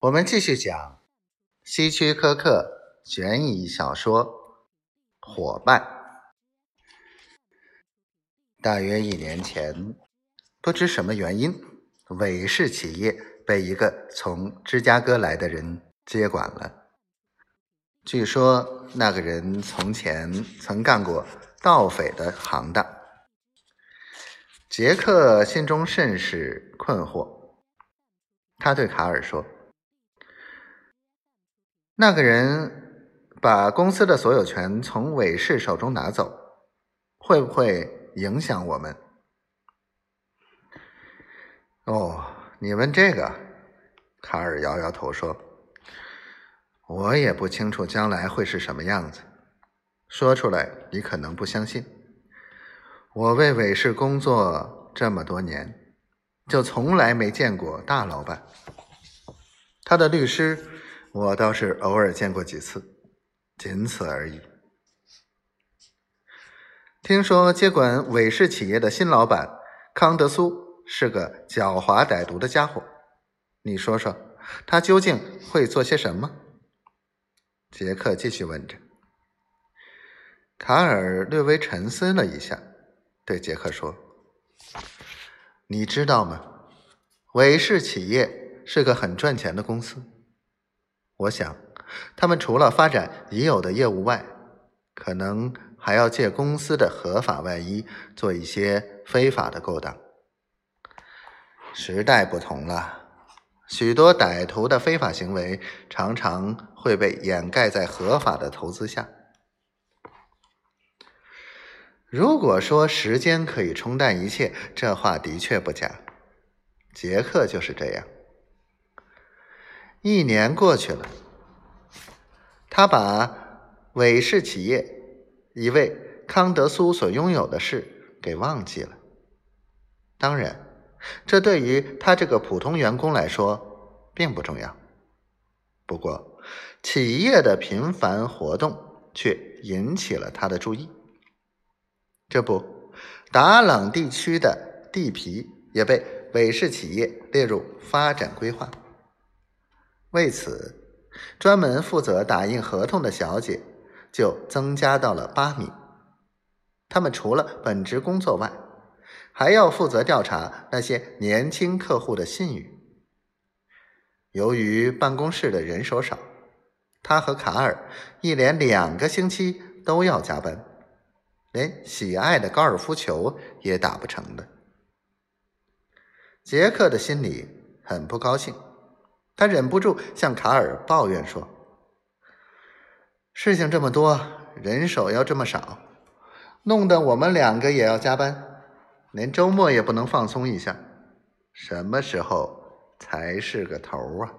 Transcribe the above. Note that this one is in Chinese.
我们继续讲希区柯克悬疑小说《伙伴》。大约一年前，不知什么原因，韦氏企业被一个从芝加哥来的人接管了。据说那个人从前曾干过盗匪的行当。杰克心中甚是困惑，他对卡尔说。那个人把公司的所有权从韦氏手中拿走，会不会影响我们？哦，你问这个，卡尔摇摇头说：“我也不清楚将来会是什么样子。说出来你可能不相信。我为韦氏工作这么多年，就从来没见过大老板，他的律师。”我倒是偶尔见过几次，仅此而已。听说接管韦氏企业的新老板康德苏是个狡猾歹毒的家伙，你说说，他究竟会做些什么？杰克继续问着。卡尔略微沉思了一下，对杰克说：“你知道吗？韦氏企业是个很赚钱的公司。”我想，他们除了发展已有的业务外，可能还要借公司的合法外衣做一些非法的勾当。时代不同了，许多歹徒的非法行为常常会被掩盖在合法的投资下。如果说时间可以冲淡一切，这话的确不假。杰克就是这样。一年过去了，他把韦氏企业一位康德苏所拥有的事给忘记了。当然，这对于他这个普通员工来说并不重要。不过，企业的频繁活动却引起了他的注意。这不，达朗地区的地皮也被韦氏企业列入发展规划。为此，专门负责打印合同的小姐就增加到了八名。他们除了本职工作外，还要负责调查那些年轻客户的信誉。由于办公室的人手少，他和卡尔一连两个星期都要加班，连喜爱的高尔夫球也打不成了。杰克的心里很不高兴。他忍不住向卡尔抱怨说：“事情这么多，人手要这么少，弄得我们两个也要加班，连周末也不能放松一下，什么时候才是个头啊？”